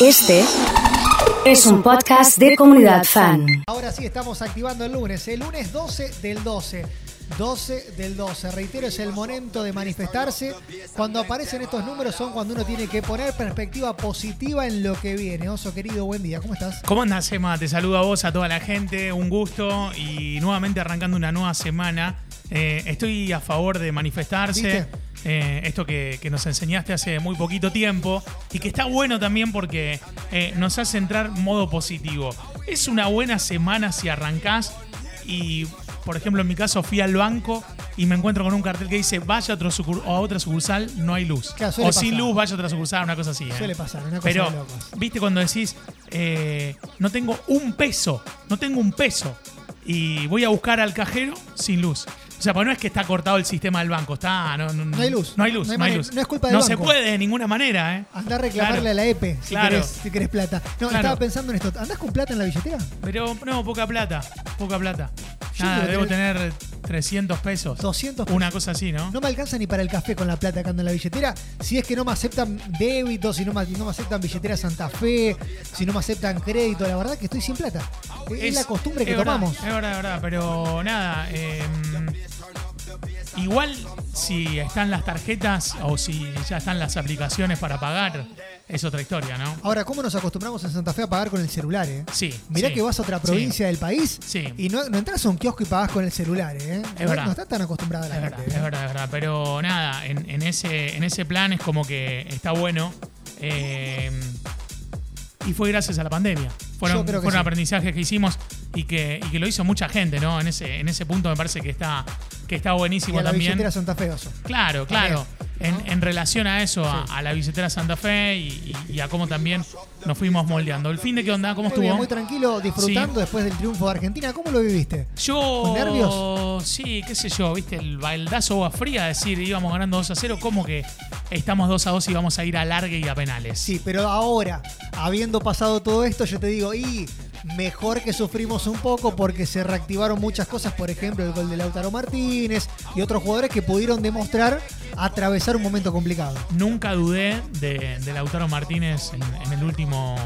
Este es un podcast de comunidad fan. Ahora sí, estamos activando el lunes, el lunes 12 del 12. 12 del 12. Reitero, es el momento de manifestarse. Cuando aparecen estos números son cuando uno tiene que poner perspectiva positiva en lo que viene. Oso querido, buen día. ¿Cómo estás? ¿Cómo andas, Emma? Te saludo a vos, a toda la gente. Un gusto y nuevamente arrancando una nueva semana. Eh, estoy a favor de manifestarse. ¿Viste? Eh, esto que, que nos enseñaste hace muy poquito tiempo y que está bueno también porque eh, nos hace entrar modo positivo. Es una buena semana si arrancás y, por ejemplo, en mi caso fui al banco y me encuentro con un cartel que dice vaya a, otro a otra sucursal, no hay luz. Claro, o sin luz, vaya a otra sucursal, una cosa así. ¿eh? Suele pasar, una cosa Pero, de locos. viste cuando decís, no tengo un peso, no tengo un peso y voy a buscar al cajero sin luz. O sea, pues no es que está cortado el sistema del banco, está. No, no, No hay luz. No hay luz, No hay no hay luz. es culpa del No se banco. puede de ninguna manera, ¿eh? Andá a reclamarle Claro. a la EPE si, Claro. querés, si querés plata. No, Claro. estaba pensando en esto. ¿Andás con plata en la billetera? Pero no, poca plata, poca plata. Nada, debo tener 300 pesos. 200 pesos. Una cosa así, ¿no? No me alcanza ni para el café con la plata que ando en la billetera. Si es que no me aceptan débitos, si no me, no me aceptan billetera Santa Fe, si no me aceptan crédito. La verdad que estoy sin plata. Es, es la costumbre que es verdad, tomamos. Es verdad, es verdad, pero nada. eh, igual si están las tarjetas o si ya están las aplicaciones para pagar, es otra historia, ¿no? Ahora, ¿cómo nos acostumbramos en Santa Fe a pagar con el celular, eh? Sí. Mirá sí, que vas a otra provincia del país Sí. y no, no entras a un kiosco y pagás con el celular, ¿eh? Es no, verdad. no está tan acostumbrada la Es gente. verdad, ¿eh? es verdad, es verdad. Pero nada, en, en ese, en ese plan es como que está bueno. eh, y fue gracias a la pandemia. Fueron, fueron aprendizajes que hicimos y que, y que lo hizo mucha gente, ¿no? En ese, en ese punto me parece que está, que está Y buenísimo a la también. billetera Santa Fe, oso. Claro, claro. En, ¿no? en relación a eso, a, Sí. a la billetera Santa Fe y, y- y a cómo también nos fuimos moldeando. ¿El fin de qué onda? ¿Cómo Muy bien, estuvo? muy tranquilo, disfrutando después del triunfo de Argentina. ¿Cómo lo viviste? Yo. ¿Con nervios? Sí, qué sé yo, viste, el baldazo agua fría, decir, íbamos ganando 2 a 0, como que estamos 2 a 2 y vamos a ir a largue y a penales. Sí, pero ahora, habiendo pasado todo esto, yo te digo, y mejor que sufrimos un poco porque se reactivaron muchas cosas, por ejemplo, el gol de Lautaro Martínez y otros jugadores que pudieron demostrar atravesar un momento complicado. Nunca dudé de, de Lautaro Martínez en, en el último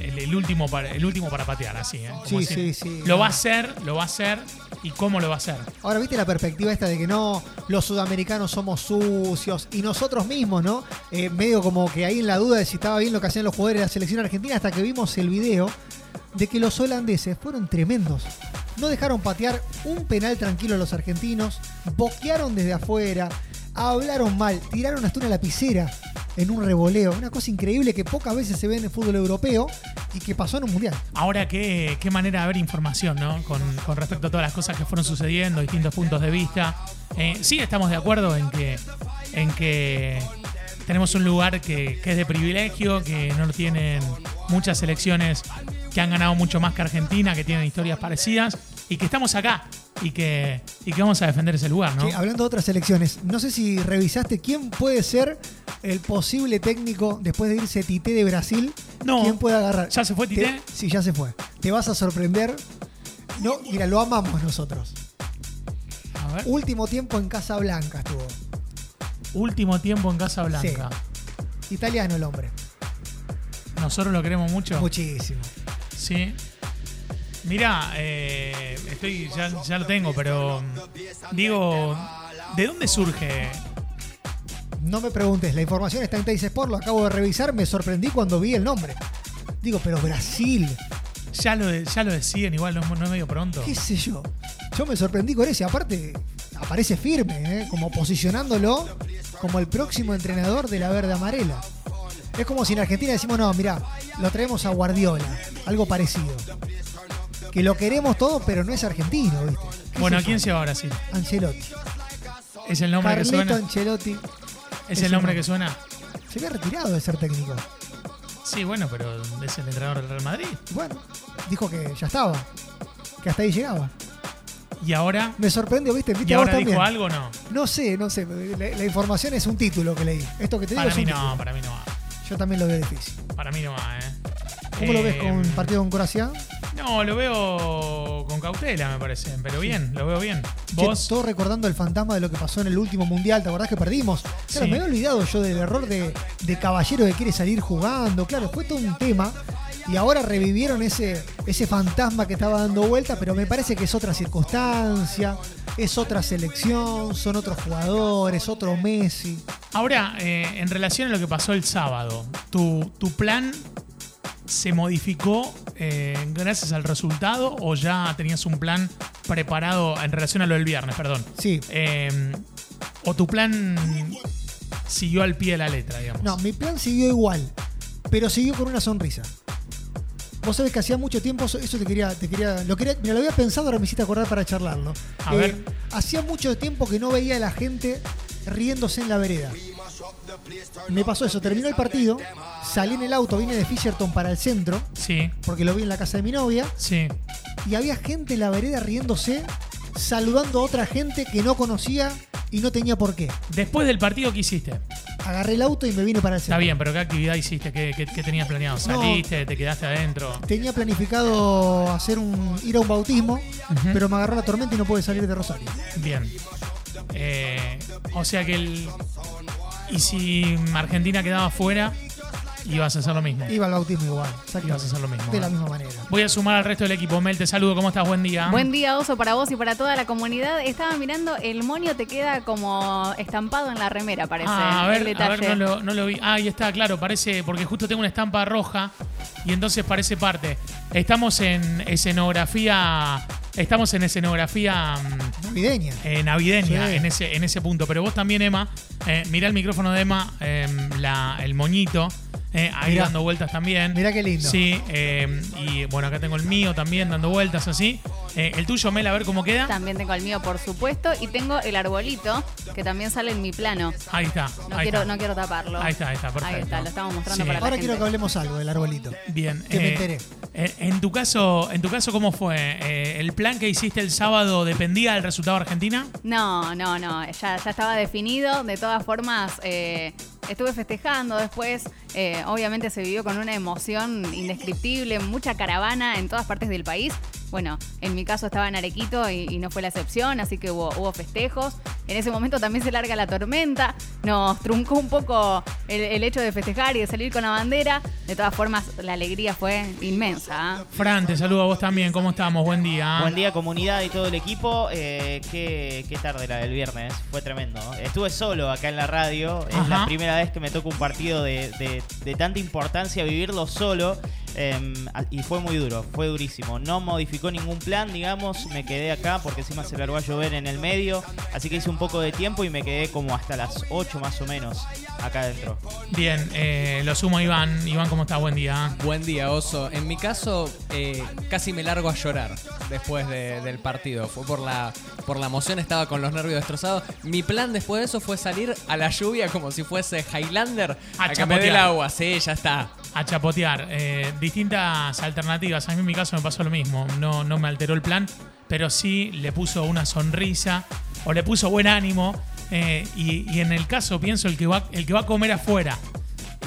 el, último para, el último para patear, así, ¿eh? Como Sí, decir, sí, sí. Lo va a hacer, lo va a hacer y cómo lo va a hacer. Ahora, ¿viste la perspectiva esta de que no, los sudamericanos somos sucios y nosotros mismos, ¿no? Eh, medio como que ahí en la duda de si estaba bien lo que hacían los jugadores de la selección argentina hasta que vimos el video de que los holandeses fueron tremendos. No dejaron patear un penal tranquilo a los argentinos, boquearon desde afuera, hablaron mal, tiraron hasta una lapicera en un revoleo. Una cosa increíble que pocas veces se ve en el fútbol europeo y que pasó en un mundial. Ahora, qué, qué manera de ver información, ¿no? Con, con respecto a todas las cosas que fueron sucediendo, distintos puntos de vista. Eh, sí, estamos de acuerdo en que, en que tenemos un lugar que, que es de privilegio, que no lo tienen muchas selecciones que han ganado mucho más que Argentina, que tienen historias parecidas, y que estamos acá y que, y que vamos a defender ese lugar, ¿no? Che, hablando de otras selecciones, no sé si revisaste quién puede ser el posible técnico después de irse Tite de Brasil. No. ¿Quién puede agarrar? ¿Ya se fue Tite? Te- sí, ya se fue. Te vas a sorprender. No, mira, lo amamos nosotros. A ver. Último tiempo en Casa Blanca estuvo. Último tiempo en Casa Blanca. Italiano el hombre. Nosotros lo queremos mucho. Muchísimo. Sí. Mira, eh, estoy, ya, ya lo tengo, pero digo, ¿de dónde surge? No me preguntes, la información está en Teis Sport, lo acabo de revisar, me sorprendí cuando vi el nombre. Digo, pero Brasil, Ya lo, ya lo deciden, igual no, es- no es medio pronto. qué sé yo. Yo me sorprendí con ese, aparte aparece firme, ¿eh? como posicionándolo como el próximo entrenador de la verde amarela. Es como si en Argentina decimos, no, mira, lo traemos a Guardiola, algo parecido. Que lo queremos todo, pero no es argentino, ¿viste? ¿Qué Bueno, ¿a quién se va ahora sí? Ancelotti. ¿Es el nombre que suena? Ancelotti ¿Es es el nombre que suena? se había retirado de ser técnico. Sí, bueno, pero es el entrenador del Real Madrid. Bueno, dijo que ya estaba, que hasta ahí llegaba. ¿Y ahora? Me sorprendió, ¿viste? ¿Viste ¿Y a ahora dijo algo o no? No sé, no sé. La, la información es un título que leí. Esto que te digo Para es mí un no, título. para mí no va. Yo también lo veo difícil. Para mí no va, ¿eh? ¿Cómo lo ves Eh, con el partido con Croacia? No, lo veo con cautela, me parece. Pero bien, lo veo bien. Vos. todo recordando el fantasma de lo que pasó en el último mundial, ¿te acordás que perdimos? Claro, Sí. me había olvidado yo del error de, de Caballero que quiere salir jugando. Claro, fue todo un tema. Y ahora revivieron ese, ese fantasma que estaba dando vuelta, pero me parece que es otra circunstancia, es otra selección, son otros jugadores, otro Messi. Ahora, eh, en relación a lo que pasó el sábado, ¿tu, tu plan se modificó eh, gracias al resultado o ya tenías un plan preparado en relación a lo del viernes, perdón? Sí. Eh, ¿O tu plan siguió al pie de la letra, digamos? No, mi plan siguió igual, pero siguió con una sonrisa. Vos sabés que hacía mucho tiempo, eso te quería, te quería, lo quería, mira, lo había pensado, ahora me hiciste acordar para charlarlo. Eh, A ver. Hacía mucho tiempo que no veía a la gente riéndose en la vereda. Me pasó eso, terminó el partido, salí en el auto, vine de Fisherton para el centro, Sí, porque lo vi en la casa de mi novia, sí. y había gente en la vereda riéndose, saludando a otra gente que no conocía y no tenía por qué. Después del partido, ¿qué hiciste? Agarré el auto y me vine para el centro. Está bien, pero ¿qué actividad hiciste? ¿Qué, qué- qué tenías planeado? No. ¿Saliste? ¿Te quedaste adentro? Tenía planificado hacer un, ir a un bautismo, pero me agarró la tormenta y no pude salir de Rosario. Bien. Eh, o sea que el. Y si Argentina quedaba fuera, ibas a hacer lo mismo. Iba al bautismo igual. exactamente. Ibas a hacer lo mismo. De la ¿eh? misma manera. Voy a sumar al resto del equipo. Mel, te saludo. ¿Cómo estás? Buen día. Buen día, Oso, para vos y para toda la comunidad. Estaba mirando, el monio te queda como estampado en la remera, parece. Ah, a el ver, a ver, detalle. no lo, no lo vi. Ah, ahí está, claro, parece, porque justo tengo una estampa roja y entonces parece parte. Estamos en escenografía, estamos en escenografía mm, Navideña. eh, navideña Sí. en, ese, en ese punto. Pero vos también, Emma, eh, mirá el micrófono de Emma, eh, la- el moñito, eh, ahí Mirá. dando vueltas también. Mirá qué lindo. Sí, eh, y bueno, acá tengo el mío también dando vueltas así. Eh, el tuyo, Mel, a ver cómo queda. También tengo el mío, por supuesto, y tengo el arbolito, que también sale en mi plano. Ahí está. No, ahí quiero, está. no quiero taparlo. Ahí está, ahí está, perfecto. Ahí está, lo estamos mostrando Sí. para la Ahora gente. quiero que hablemos algo del arbolito. Bien. Que me enteré. En, en tu caso, en tu caso, ¿cómo fue? Eh, ¿El plan que hiciste el sábado dependía del resultado de Argentina? No, no, no, ya, ya estaba definido. De todas formas, eh, estuve festejando después. eh, obviamente se vivió con una emoción indescriptible, mucha caravana en todas partes del país. Bueno, en mi caso estaba en Arequito y, y no fue la excepción, así que hubo, hubo festejos. En ese momento también se larga la tormenta, nos truncó un poco el, el hecho de festejar y de salir con la bandera. De todas formas, la alegría fue inmensa. ¿ah? Fran, te saludo a vos también. ¿Cómo estamos? Buen día. Buen día comunidad y todo el equipo. Eh, qué, qué tarde la del viernes, fue tremendo. Estuve solo acá en la radio, es Ajá. la primera vez que me toca un partido de, de- de tanta importancia, vivirlo solo. Eh, y fue muy duro, fue durísimo. No modificó ningún plan, digamos, me quedé acá porque encima se largó a llover en el medio. Así que hice un poco de tiempo y me quedé como hasta las 8 más o menos acá adentro. Bien, eh, lo sumo a Iván. Iván, ¿cómo estás? Buen día. Buen día, Oso. En mi caso, eh, casi me largo a llorar después de- del partido. Fue por la, por la emoción, estaba con los nervios destrozados. Mi plan después de eso fue salir a la lluvia como si fuese Highlander A a, que me dé el agua. Sí, ya está. A chapotear. Eh, distintas alternativas. A mí en mi caso me pasó lo mismo. No, no me alteró el plan, pero sí le puso una sonrisa o le puso buen ánimo. Eh, y, y en el caso pienso el que va, el que va a comer afuera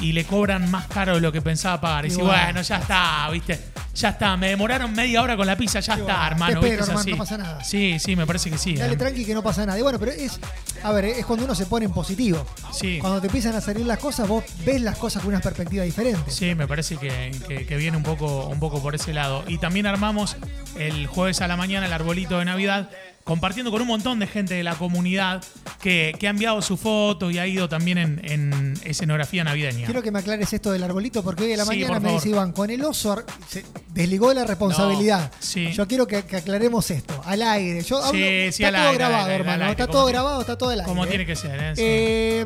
y le cobran más caro de lo que pensaba pagar. Y bueno, ya está, ¿viste? Ya está, me demoraron media hora con la pizza, ya está, Te hermano. ¿viste? Es hermano, así. no pasa nada. Sí, sí, me parece que sí. Dale eh. tranqui que no pasa nada. Y bueno, pero es, a ver, es cuando uno se pone en positivo. Sí. Cuando te empiezan a salir las cosas, vos ves las cosas con una perspectiva diferente. Sí, me parece que, que- que viene un poco, un poco por ese lado. Y también armamos el jueves a la mañana el arbolito de Navidad, compartiendo con un montón de gente de la comunidad que, que ha enviado su foto y ha ido también en, en escenografía navideña. Quiero que me aclares esto del arbolito porque hoy a la Sí, mañana me dice Iván, con el oso se desligó de la responsabilidad. No, sí. Yo quiero que, que aclaremos esto, al aire. Yo hablo- Sí, sí, está al todo aire, grabado, aire, hermano. aire, está todo tiene- grabado, está todo al aire. Como tiene que ser, ¿eh? Eh,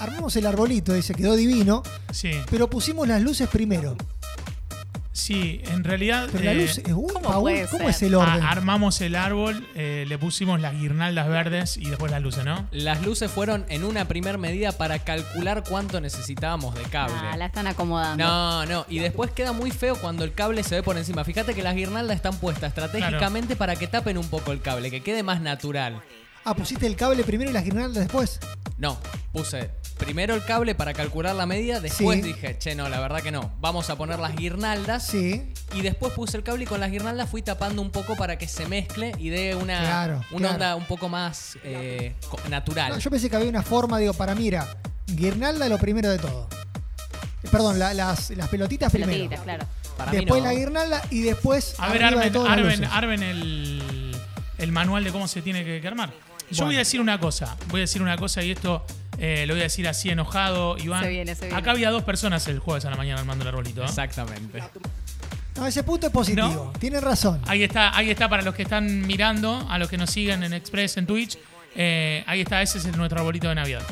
armamos el arbolito, dice, quedó divino, sí. pero pusimos las luces primero. Sí, en realidad Pero la eh, luz, ¿cómo Paul, puede ¿cómo ser? es el orden? a- armamos el árbol, eh, le pusimos las guirnaldas verdes y después las luces, ¿no? Las luces fueron en una primer medida para calcular cuánto necesitábamos de cable. Ah, la están acomodando. No, no, y después queda muy feo cuando el cable se ve por encima. Fíjate que las guirnaldas están puestas estratégicamente para que tapen un poco el cable, que quede más natural. Ah, pusiste el cable primero y las guirnaldas después. No, puse primero el cable para calcular la medida, después Sí. dije, che, no, la verdad que no. Vamos a poner las guirnaldas. Sí. Y después puse el cable y con las guirnaldas fui tapando un poco para que se mezcle y dé una, Claro, una claro. onda un poco más eh, natural. No, yo pensé que había una forma, digo, para mira, guirnalda lo primero de todo. Perdón, la- las, las pelotitas, Pelotitas, primero. claro. Para mí Después no. la guirnalda y después. A ver, de armen, todo las armen- luces. armen el, el manual de cómo se tiene que, que armar. Yo Bueno. voy a decir una cosa. Voy a decir una cosa y esto eh, lo voy a decir así enojado, Iván. Se viene, se viene. Acá había dos personas el jueves a la mañana armando el arbolito. ¿eh? Exactamente. No, ese punto es positivo. ¿No? Tienen razón. Ahí está, ahí está para los que están mirando, a los que nos siguen en Express, en Twitch. Eh, ahí está, ese es el- nuestro arbolito de Navidad.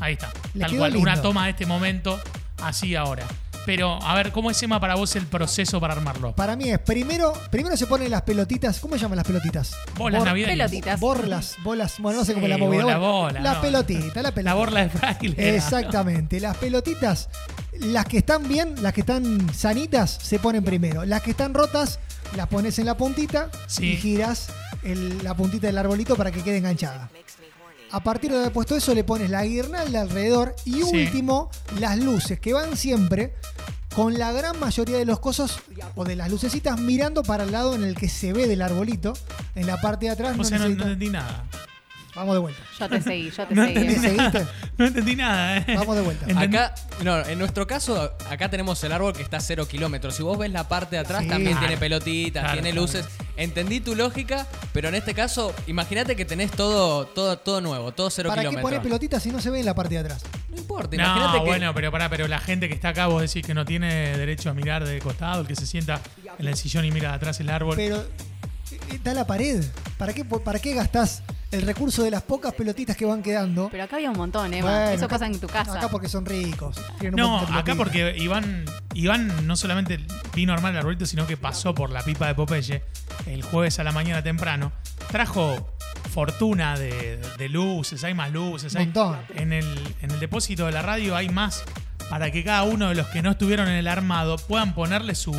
Ahí está. Le Tal cual, lindo. una toma de este momento, así ahora. Pero, a ver, ¿cómo es Emma para vos el proceso para armarlo? Para mí es, primero, primero se ponen las pelotitas. ¿Cómo se llaman las pelotitas? Bolas Bor- navideñas. Pelotitas. Borlas, bolas, bueno, no sé cómo Sí, la movida. bola, Bueno, bola, la no. pelotita, la pelotita. La borla de fraile. Exactamente. Las pelotitas, las que están bien, las que están sanitas, se ponen primero. Las que están rotas, las pones en la puntita Sí. y giras el- la puntita del arbolito para que quede enganchada. A partir de haber puesto eso, le pones la guirnalda alrededor y Sí. último, las luces que van siempre con la gran mayoría de los cosos o de las lucecitas mirando para el lado en el que se ve del arbolito. En la parte de atrás O no sea, no, no entendí nada. Vamos de vuelta. Yo te seguí, yo te No seguí. entendí ¿Me Emma. seguiste? No entendí nada, ¿eh? Vamos de vuelta. Entendí- Acá, no, en nuestro caso, acá tenemos el árbol que está a cero kilómetros. Si vos ves la parte de atrás, Sí. también Claro. tiene pelotitas, Claro, tiene claro. Entendí tu lógica, pero en este caso, imagínate que tenés todo, todo, todo nuevo, todo cero ¿Para qué kilómetros. poner pelotitas si no se ve en la parte de atrás? No importa, imagínate No, que. bueno, pero pará, pero la gente que está acá, vos decís que no tiene derecho a mirar de costado, el que se sienta en el sillón y mira de atrás el árbol. Pero eh, está la pared. ¿Para qué, ¿Para qué gastás el recurso de las pocas pelotitas que van quedando? Pero acá había un montón. Bueno, Eso acá- pasa en tu casa. Acá porque son ricos. No, acá porque Iván, Iván no solamente vino a armar el arbolito, sino que pasó por la pipa de Popeye el jueves a la mañana temprano. Trajo fortuna de, de luces, hay más luces. Hay, Montón. en, el, en el depósito de la radio hay más para que cada uno de los que no estuvieron en el armado puedan ponerle su,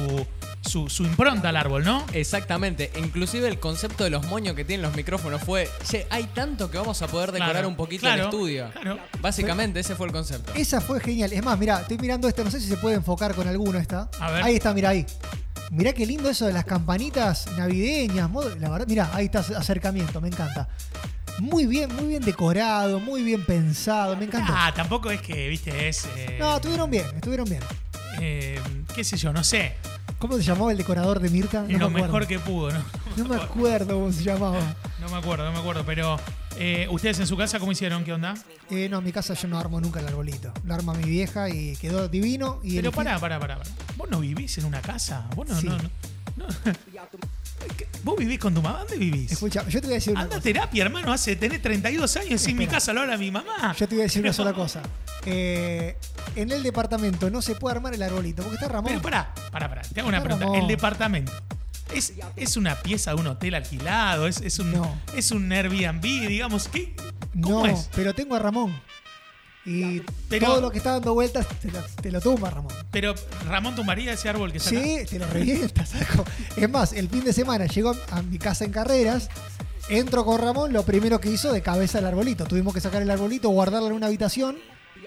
su, su impronta al árbol, ¿no? Exactamente, inclusive el concepto de los moños que tienen los micrófonos fue, che, hay tanto que vamos a poder decorar Claro, un poquito claro, el estudio. claro. Básicamente ese fue el concepto. Esa fue genial. Es más, mira, estoy mirando esta, no sé si se puede enfocar con alguno esta. A ver. Ahí está, mira ahí. Mirá qué lindo eso de las campanitas navideñas. La verdad, mira, ahí está acercamiento, me encanta. Muy bien, muy bien decorado, muy bien pensado, me encanta. Ah, tampoco es que, viste, es. eh, No, estuvieron bien, estuvieron bien. eh, qué sé yo, no sé. ¿Cómo se llamaba el decorador de Mirta? No lo me acuerdo. mejor que pudo, ¿no? No me acuerdo cómo se llamaba. No me acuerdo, no me acuerdo, pero eh, ustedes en su casa, ¿cómo hicieron? ¿Qué onda? Eh, no, en mi casa yo no armo nunca el arbolito. Lo arma mi vieja y quedó divino. Y Pero elegí- pará, pará, pará, pará. ¿Vos no vivís en una casa? ¿Vos no, Sí. no, no-. ¿Vos vivís con tu mamá? ¿Dónde vivís? Escucha, yo te voy a decir una Anda a cosa. terapia, hermano. Hace, tenés 32 años y en mi Espera. casa lo habla mi mamá. Yo te voy a decir una sola cosa. Eh, en el departamento no se puede armar el arbolito porque está Ramón. Pero pará, pará, pará. Te hago una pregunta. El departamento. ¿Es, ¿Es una pieza de un hotel alquilado? ¿Es, es, un, No. ¿Es un Airbnb? Digamos, ¿qué? ¿Cómo no, es? pero tengo a Ramón. Y Pero- todo lo que está dando vueltas te lo, te lo tumba, Ramón. Pero Ramón tumbaría ese árbol que saca. Sí, te lo revienta, saco. Es más, el fin de semana llegó a mi casa en carreras. Entro con Ramón, lo primero que hizo de cabeza el arbolito. Tuvimos que sacar el arbolito, guardarlo en una habitación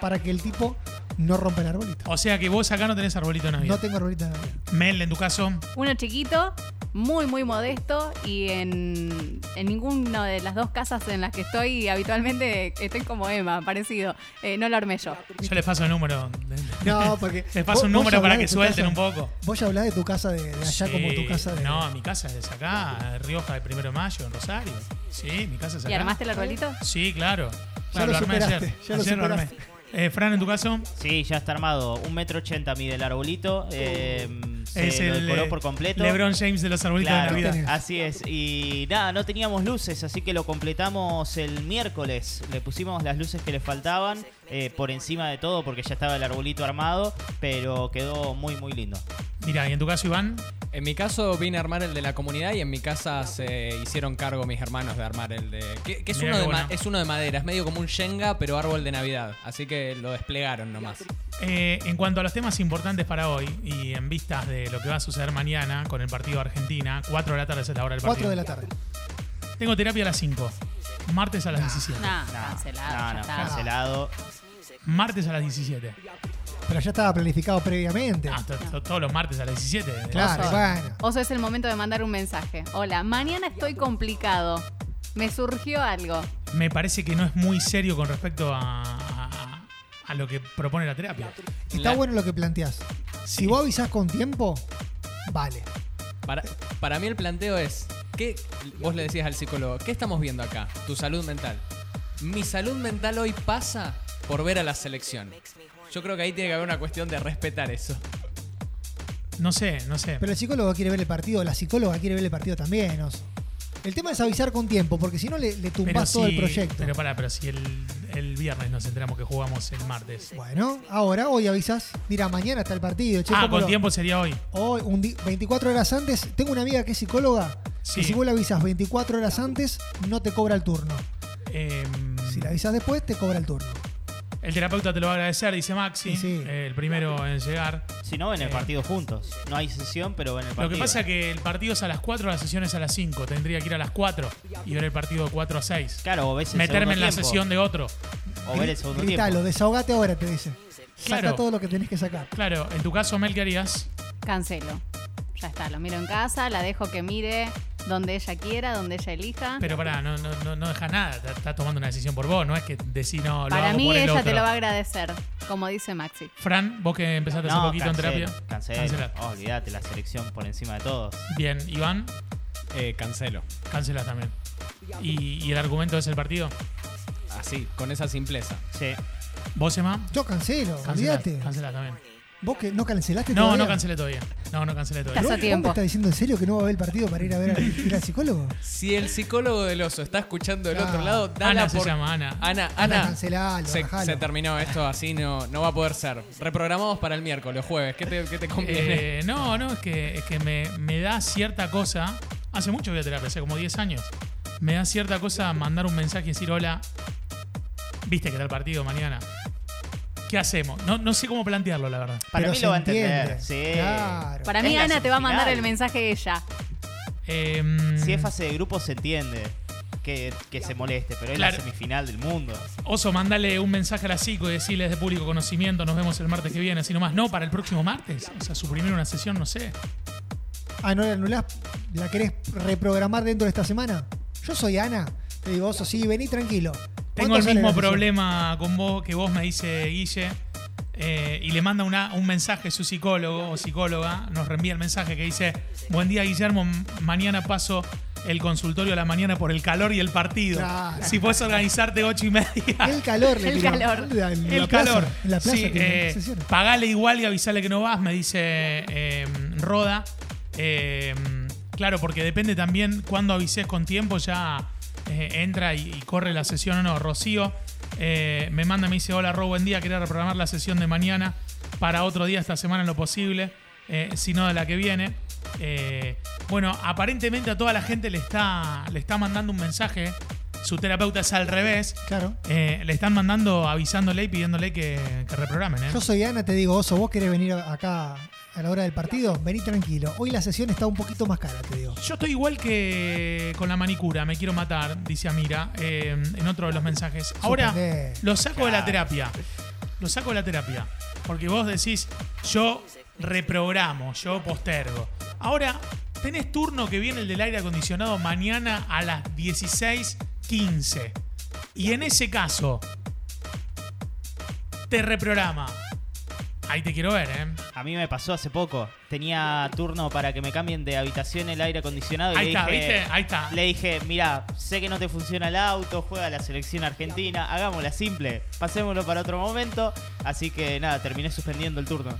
para que el tipo no rompa el arbolito. O sea que vos acá no tenés arbolito de Navidad. No tengo arbolito de Navidad. Mel, en tu caso. Uno chiquito, muy, muy modesto y en, en ninguna de las dos casas en las que estoy habitualmente estoy como Emma, parecido. Eh, no lo armé yo. Yo les paso el número. No, porque. Les paso vos- un número para que suelten casa- un poco. Vos ya hablás de tu casa de, de allá Sí. como tu casa de. No, mi casa es acá, Rioja del Primero de Mayo, en Rosario. Sí, mi casa es acá. ¿Y armaste el arbolito? Sí, claro. Ya lo armé superaste, ayer. ya lo Ayer armé. Eh, Fran, en tu caso, Sí, ya está armado. Un metro ochenta mide el arbolito. eh, se es lo el decoró eh, por completo. LeBron James de los arbolitos Claro, de Navidad. así es. Y nada, no teníamos luces, así que lo completamos el miércoles. Le pusimos las luces que le faltaban eh, por encima de todo porque ya estaba el arbolito armado, pero quedó muy, muy lindo. Mira, y en tu caso, Iván, En mi caso vine a armar el de la comunidad y en mi casa se hicieron cargo mis hermanos de armar el de... Que, que es, Mirá uno qué de ma- bueno. es uno de madera, es medio como un Shenga pero árbol de Navidad. Así que lo desplegaron nomás. eh, en cuanto a los temas importantes para hoy y en vistas de lo que va a suceder mañana con el partido de Argentina, 4 de la tarde es la hora del 4 partido. de la tarde. Tengo terapia a las 5. Martes a las 17. Nah, No, cancelado. no, ya no, está. cancelado. Martes a las 17. Pero ya estaba planificado previamente. Ah, to- to- todos los martes a las 17. Claro, Oso. bueno. Oso, es el momento de mandar un mensaje. Hola, mañana estoy complicado. Me surgió algo. Me parece que no es muy serio con respecto a, a- a lo que propone la terapia. Está La- bueno lo que planteás. Si vos avisás con tiempo, vale. Para, para mí el planteo es, ¿qué, vos le decías al psicólogo, ¿qué estamos viendo acá? Tu salud mental. Mi salud mental hoy pasa por ver a la selección. Yo creo que ahí tiene que haber una cuestión de respetar eso. No sé, no sé. Pero el psicólogo quiere ver el partido, la psicóloga quiere ver el partido también. El tema es avisar con tiempo, porque si no le, le tumbás todo el proyecto. Pero pará, pero si el, el viernes nos enteramos que jugamos el martes. Bueno, ahora, hoy avisas. Mira, mañana está el partido. che, ah, ¿cómo con lo- tiempo sería hoy. Hoy, un di- 24 horas antes. Tengo una amiga que es psicóloga. Sí. Y si vos la avisas 24 horas antes, no te cobra el turno. Em, Si la avisas después, te cobra el turno. El terapeuta te lo va a agradecer, dice Maxi. Sí, eh, el primero en llegar. Si no, ven el Eh. partido juntos. No hay sesión, pero ven el partido. Lo que pasa es que el partido es a las 4, la sesión es a las 5. Tendría que ir a las 4 y ver el partido de 4 a 6. Claro, o ves el Meterme en la tiempo, sesión de otro. O ver el segundo Gritalo, tiempo. desahogate ahora, te dice. Saca Claro. todo lo que tenés que sacar. Claro, en tu caso, Mel, ¿qué harías? Cancelo. Ya está, lo miro en casa, la dejo que mire donde ella quiera, donde ella elija. Pero pará, no, no, no, no deja nada. Está, está tomando una decisión por vos. No es que decís no, lo Para hago mí por el ella otro. te lo va a agradecer, como dice Maxi. Fran, vos que empezaste hace poquito en terapia. cancelo. Cancelá. Oh, olvídate, la selección por encima de todos. Bien, Iván, Eh, cancelo. cancelás también. ¿Y, y el argumento es el partido? Así, con esa simpleza. Sí. ¿Vos, Emma? Yo cancelo, olvídate. cancelás también. ¿Vos que no cancelaste No, todavía? no cancelé todavía. No, no cancelé todavía. Estás a ¿Vos tiempo. me estás diciendo en serio que no va a ver el partido para ir a ver al, ir al psicólogo? Si el psicólogo del oso está escuchando del Ah. otro lado, dala Ana se por... llama Ana. Ana, Ana, Ana, cancelalo, se, se terminó esto, así no, no va a poder ser. Reprogramamos para el miércoles, jueves. ¿Qué te, qué te conviene? Eh, no, no, es que, es que me, me da cierta cosa. Hace mucho voy a terapia, hace como 10 años. Me da cierta cosa mandar un mensaje y decir: Hola, viste que está el partido mañana. ¿Qué hacemos? No, no sé cómo plantearlo, la verdad. Para Pero mí se lo va a entender. entiende. Sí. Claro. Para Es mí la Ana te va a mandar semifinal. el mensaje ella. Em, Si es fase de grupo se entiende que, que se moleste, pero es Claro. la semifinal del mundo. Oso, mandale un mensaje a la psico y decirles de público conocimiento: Nos vemos el martes que viene, así nomás. No, para el próximo martes. O sea, suprimir una sesión, no sé. Ah, ¿no la anulás? ¿La querés reprogramar dentro de esta semana? Yo soy Ana. Te digo, oso, sí, vení tranquilo. Tengo ¿Cuánto el mismo problema con vos que vos me dice Guille. eh, y le manda una- un mensaje su psicólogo o psicóloga, nos reenvía el mensaje que dice, buen día Guillermo, mañana paso el consultorio a la mañana por el calor y el partido. Claro. Si puedes organizarte ocho y media. El calor, le El calor. En la- en el la plaza, calor. En la plaza Sí, tiene eh, pagale igual y avisale que no vas, me dice eh, Roda. Eh, claro, porque depende también cuando avises con tiempo, ya eh, entra y, y corre la sesión o no. Rocío eh, me manda, me dice, hola Ro, buen día, quería reprogramar la sesión de mañana para otro día esta semana en lo posible, eh, si no de la que viene. Bueno, aparentemente a toda la gente le está, le está mandando un mensaje. Su terapeuta es al revés. Claro. Le están mandando, avisándole y pidiéndole que, que reprogramen. Yo soy Ana, te digo, Oso, vos querés venir acá a la hora del partido, vení tranquilo. Hoy la sesión está un poquito más cara, te digo. Yo estoy igual que con la manicura, me quiero matar, dice Amira eh, en otro de los mensajes. Ahora lo saco de la terapia. Lo saco de la terapia. Porque vos decís, yo reprogramo, yo postergo. Ahora, tenés turno que viene el del aire acondicionado mañana a las 16.15. Y en ese caso, te reprograma. Ahí te quiero ver, ¿eh? A mí me pasó hace poco. Tenía turno para que me cambien de habitación el aire acondicionado. Y Ahí le está, dije, ¿viste? Ahí está. Le dije, mira, sé que no te funciona el auto, juega la selección argentina, hagámosla simple, pasémoslo para otro momento. Así que nada, terminé suspendiendo el turno.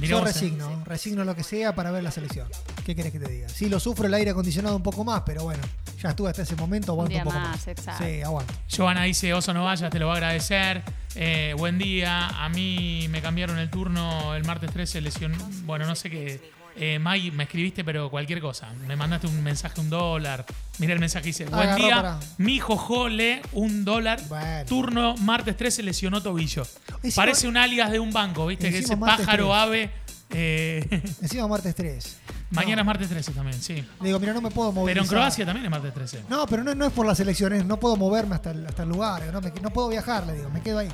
Mirá Yo resigno, resigno lo que sea para ver la selección. ¿Qué querés que te diga? Sí, lo sufro el aire acondicionado un poco más, pero bueno, ya estuve hasta ese momento, aguanto un, día poco más, más. exacto. Sí, aguanto. Giovanna dice, Oso no vayas, te lo va a agradecer. Eh, buen día, a mí me cambiaron el turno el martes 13, lesión. Bueno, no sé qué. Eh, May, me escribiste, pero cualquier cosa. Me mandaste un mensaje, un dólar. Mira el mensaje, dice, buen Agarró día, para- mi hijo Jole, un dólar. Bueno. Turno martes 13, lesionó tobillo. Parece un alias de un banco, ¿viste? Que ese martes pájaro 3. ave. eh, Encima martes 3. mañana es martes 13 también, sí. Le digo, mira, no me puedo mover. Pero en Croacia también es martes 13. No, pero no, no es por las elecciones, no puedo moverme hasta el, hasta el lugar, no, me- no puedo viajar, le digo, me quedo ahí.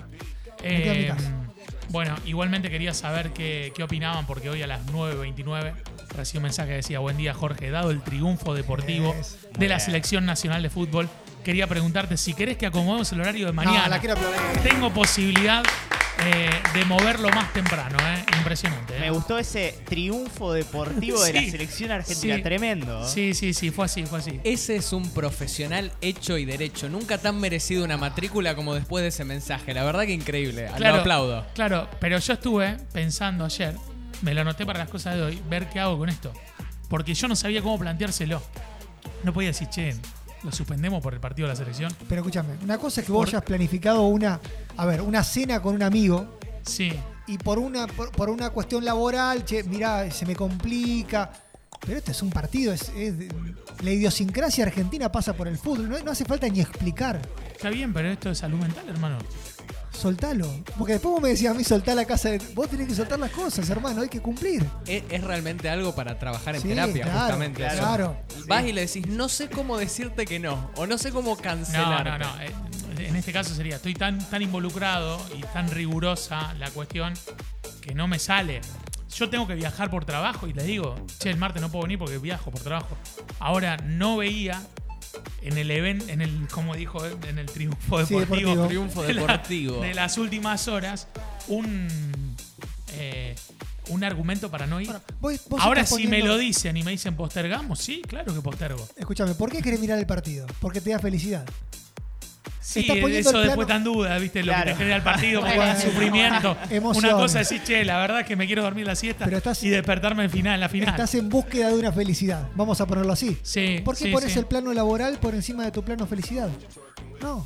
Me quedo en mi Eh, casa. Bueno, igualmente quería saber qué, qué opinaban, porque hoy a las 9.29 recibí un mensaje que decía: Buen día, Jorge. Dado el triunfo deportivo de la bien. Selección Nacional de Fútbol, quería preguntarte si querés que acomodemos el horario de No, mañana. la quiero. Tengo posibilidad eh, de moverlo más temprano, ¿eh? Impresionante. ¿eh? Me gustó ese triunfo deportivo de la selección argentina. sí. Tremendo. Sí, sí, sí, fue así, fue así. Ese es un profesional hecho y derecho. Nunca tan merecido una matrícula como después de ese mensaje. La verdad que increíble. Lo aplaudo. Claro, pero yo estuve pensando ayer, me lo anoté para las cosas de hoy, ver qué hago con esto. Porque yo no sabía cómo planteárselo. No podía decir, che, lo suspendemos por el partido de la selección. Pero escúchame, una cosa es que vos Por- hayas planificado una, a ver, una cena con un amigo Sí, y por una, por, por una cuestión laboral, che, mirá, se me complica. Pero esto es un partido, es, la idiosincrasia argentina pasa por el fútbol, no, no hace falta ni explicar. está bien, pero esto es salud mental, hermano. Soltalo. Porque después vos me decías a mí soltar la casa de. Vos tenés que soltar las cosas, hermano, hay que cumplir. Es, es realmente algo para trabajar en Sí, terapia, claro, justamente. eso. claro. Vas y le decís, no sé cómo decirte que no. O no sé cómo No, cancelar. no, no. eh, En este caso sería, estoy tan, tan involucrado y tan rigurosa la cuestión que no me sale. Yo tengo que viajar por trabajo y le digo, che, el martes no puedo venir porque viajo por trabajo. Ahora no veía en el evento, en el, como dijo, él, en el triunfo Sí, deportivo, deportivo. Triunfo de la- deportivo. de las últimas horas, un, eh, un argumento para no ir. Bueno, vos- vos Ahora si me lo dicen y me dicen postergamos, sí, claro que postergo. Escúchame, ¿por qué querés mirar el partido? Porque te da felicidad. Sí, Estás poniendo eso el después tan duda, ¿viste? Lo que te genera el partido, porque Bueno. el sufrimiento. Emoción. Una cosa es decir, che, la verdad es que me quiero dormir la siesta Pero estás- y despertarme en final, la final. Estás en búsqueda de una felicidad. Vamos a ponerlo así. Sí, ¿Por qué sí, pones sí. el plano laboral por encima de tu plano felicidad? No.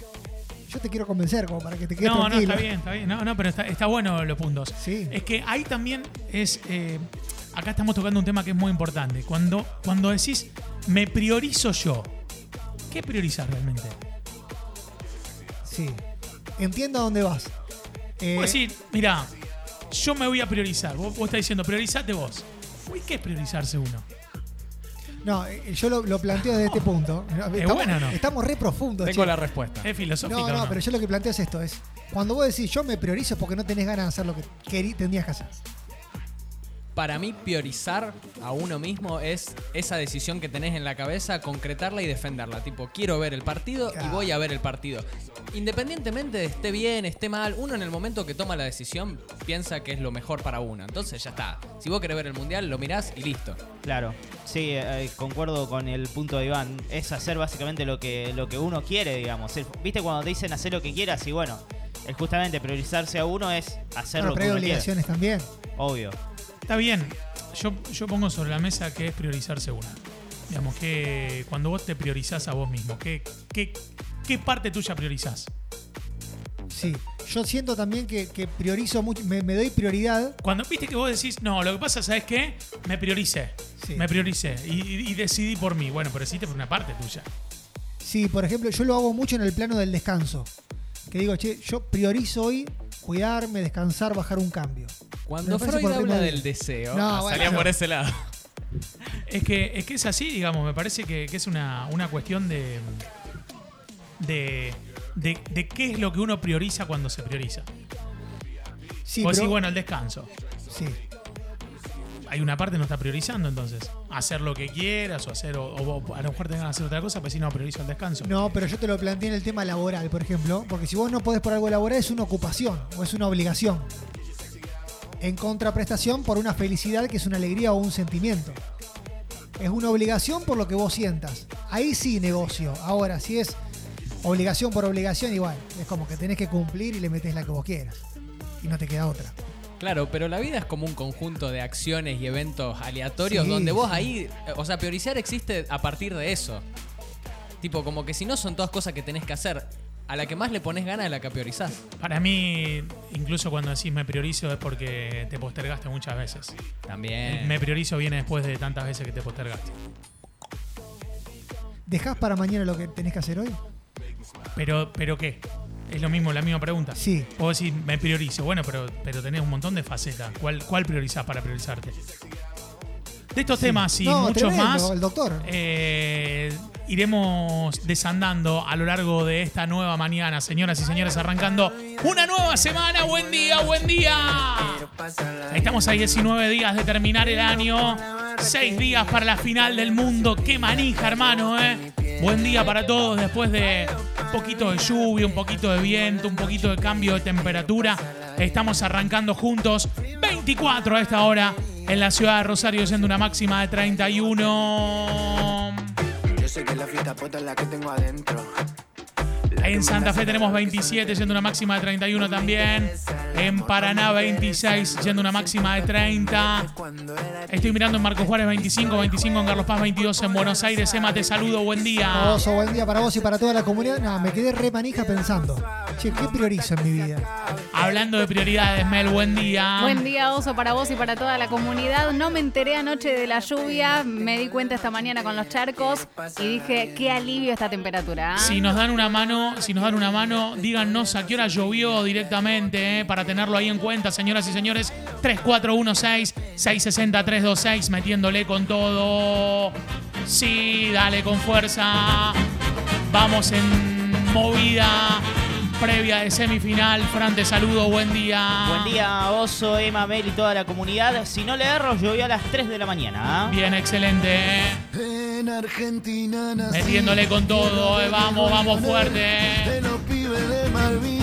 Yo te quiero convencer como para que te quedes No, no, tranquilo. está bien, está bien. No, no, pero está, está bueno los puntos. Sí. Es que ahí también es. eh, acá estamos tocando un tema que es muy importante. Cuando, cuando decís, me priorizo yo, ¿qué priorizar realmente? Sí. Entiendo a dónde vas. Eh, Vos decís, mira, yo me voy a priorizar. Vos, vos estás diciendo, priorizate vos. Uy, ¿qué es priorizarse uno? no, eh, yo lo, lo planteo desde este punto. Estamos, bueno o no? estamos re profundos. Tengo che. la respuesta. Es filosófico. No, no, pero yo lo que planteo es esto: es cuando vos decís yo me priorizo porque no tenés ganas de hacer lo que querí- tendrías que hacer. Para mí, priorizar a uno mismo es esa decisión que tenés en la cabeza, concretarla y defenderla. Tipo, quiero ver el partido y voy a ver el partido. Independientemente de esté bien, esté mal, uno en el momento que toma la decisión piensa que es lo mejor para uno. Entonces ya está. Si vos querés ver el mundial, lo mirás y listo. Claro, sí, eh, concuerdo con el punto de Iván. Es hacer básicamente lo que, lo que uno quiere, digamos. ¿Viste cuando te dicen hacer lo que quieras? Y bueno, es justamente priorizarse a uno es hacer Bueno, lo que pero hay uno quiere. obligaciones también. Obvio. Está bien. Yo, yo pongo sobre la mesa que es priorizarse uno. Digamos que cuando vos te priorizás a vos mismo, ¿qué, qué, qué parte tuya priorizás? Sí. Yo siento también que, que priorizo mucho, me, me doy prioridad. Cuando viste que vos decís, no, lo que pasa, ¿sabes qué? Me prioricé. Sí. Me prioricé y decidí por mí. Bueno, pero hiciste por una parte tuya. Sí, por ejemplo, yo lo hago mucho en el plano del descanso. Que digo, che, yo priorizo hoy cuidarme, descansar, bajar un cambio. Cuando Freud habla de- del deseo, No, ah, bueno, salía no. por ese lado. Es que, es que es así, digamos, me parece que, que es una, una cuestión de, de, de, de qué es lo que uno prioriza cuando se prioriza. Sí, vos pero- decís, bueno, el descanso. sí. Hay una parte que no está priorizando, entonces. Hacer lo que quieras o hacer, o, a lo mejor tengan que hacer otra cosa, pero si no, priorizo el descanso. No, pero yo te lo planteé en el tema laboral, por ejemplo, porque si vos no podés por algo laboral es una ocupación o es una obligación. En contraprestación por una felicidad que es una alegría o un sentimiento. Es una obligación por lo que vos sientas. Ahí sí negocio. Ahora, si es obligación por obligación, igual. Es como que tenés que cumplir y le metés la que vos quieras. Y no te queda otra. Claro, pero la vida es como un conjunto de acciones y eventos aleatorios Sí, donde vos sí. ahí, eh, o sea, priorizar existe a partir de eso. Tipo, como que si no son todas cosas que tenés que hacer, a la que más le pones ganas es la que priorizás. Para mí, incluso cuando decís me priorizo es porque te postergaste muchas veces. También. Me priorizo viene después de tantas veces que te postergaste. ¿Dejás para mañana lo que tenés que hacer hoy? Pero, pero ¿qué? Es lo mismo, la misma pregunta. Sí. Vos decís, me priorizo. Bueno, pero, pero tenés un montón de facetas. ¿Cuál, cuál priorizás para priorizarte? De estos temas y No, muchos tremendo, más. El doctor. eh, iremos desandando a lo largo de esta nueva mañana, señoras y señores, arrancando una nueva semana. Buen día, buen día. Estamos a 19 días de terminar el año, 6 días para la final del mundo. Qué manija, hermano, ¿eh? Buen día para todos después de un poquito de lluvia, un poquito de viento, un poquito de cambio de temperatura. Estamos arrancando juntos 24 a esta hora en la ciudad de Rosario, siendo una máxima de 31. Yo sé que la fiesta es la que tengo adentro. En Santa Fe tenemos 27, siendo una máxima de 31 también. En Paraná 26, siendo una máxima de 30. Estoy mirando en Marco Juárez 25, 25 en Carlos Paz 22 en Buenos Aires. Emma, te saludo, buen día. Oso, buen día para vos y para toda la comunidad. No, me quedé re manija pensando. Che, ¿qué priorizo en mi vida? Hablando de prioridades, Mel, buen día. Buen día, Oso, para vos y para toda la comunidad. No me enteré anoche de la lluvia, me di cuenta esta mañana con los charcos y dije, qué alivio esta temperatura. ¿ah? Si nos dan una mano, si nos dan una mano, díganos a qué hora llovió directamente, eh, para tenerlo ahí en cuenta, señoras y señores. 3416-660-326, metiéndole con todo. Sí, dale con fuerza. Vamos en movida previa de semifinal. Fran, te saludo, buen día. Buen día, Oso, Emma, Mel y toda la comunidad. Si no le erro, llovió a las 3 de la mañana. ¿ah? Bien, excelente. En Argentina nací. Metiéndole con todo, eh, vamos, vamos De fuerte. los pibes de Malvinas que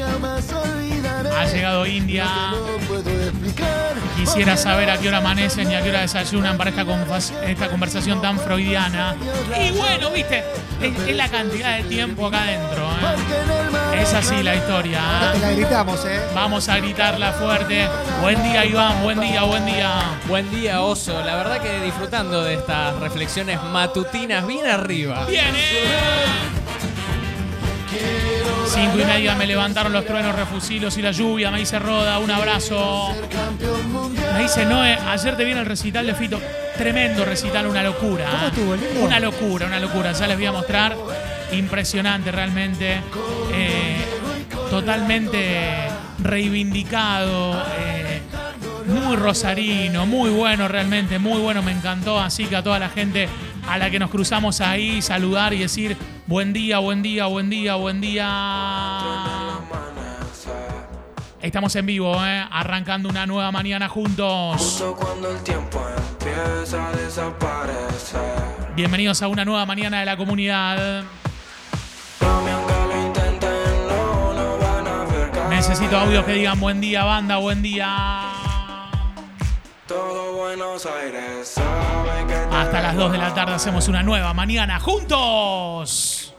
jamás olvidaré. Ha llegado India. No puedo explicar. Quisiera saber a qué hora amanecen y a qué hora desayunan para esta, conversación tan freudiana. Y bueno, viste, es, es la cantidad de tiempo acá adentro. ¿eh? Es así la historia. ¿eh? la gritamos, ¿eh? Vamos a gritarla fuerte. Buen día, Iván, buen día, buen día. Buen día, Oso. La verdad que disfrutando de estas reflexiones matutinas bien arriba. Viene. Cinco y media me levantaron los truenos, refusilos y la lluvia. Me dice Roda, un abrazo. Me dice Noé, ayer te viene el recital de Fito. Tremendo recital, una locura. ¿Cómo estuvo, lindo? Una locura, una locura. Ya les voy a mostrar. Impresionante realmente. Eh, totalmente reivindicado. eh, muy rosarino, muy bueno realmente, muy bueno, me encantó. Así que a toda la gente a la que nos cruzamos ahí, saludar y decir buen día, buen día, buen día, buen día. Estamos en vivo, ¿eh? arrancando una nueva mañana juntos. Justo cuando el tiempo empieza a desaparecer. Bienvenidos a una nueva mañana de la comunidad. Necesito audios que digan buen día, banda, buen día. Todo Buenos Aires sabe que Hasta las 2 de la tarde hacemos una nueva mañana juntos.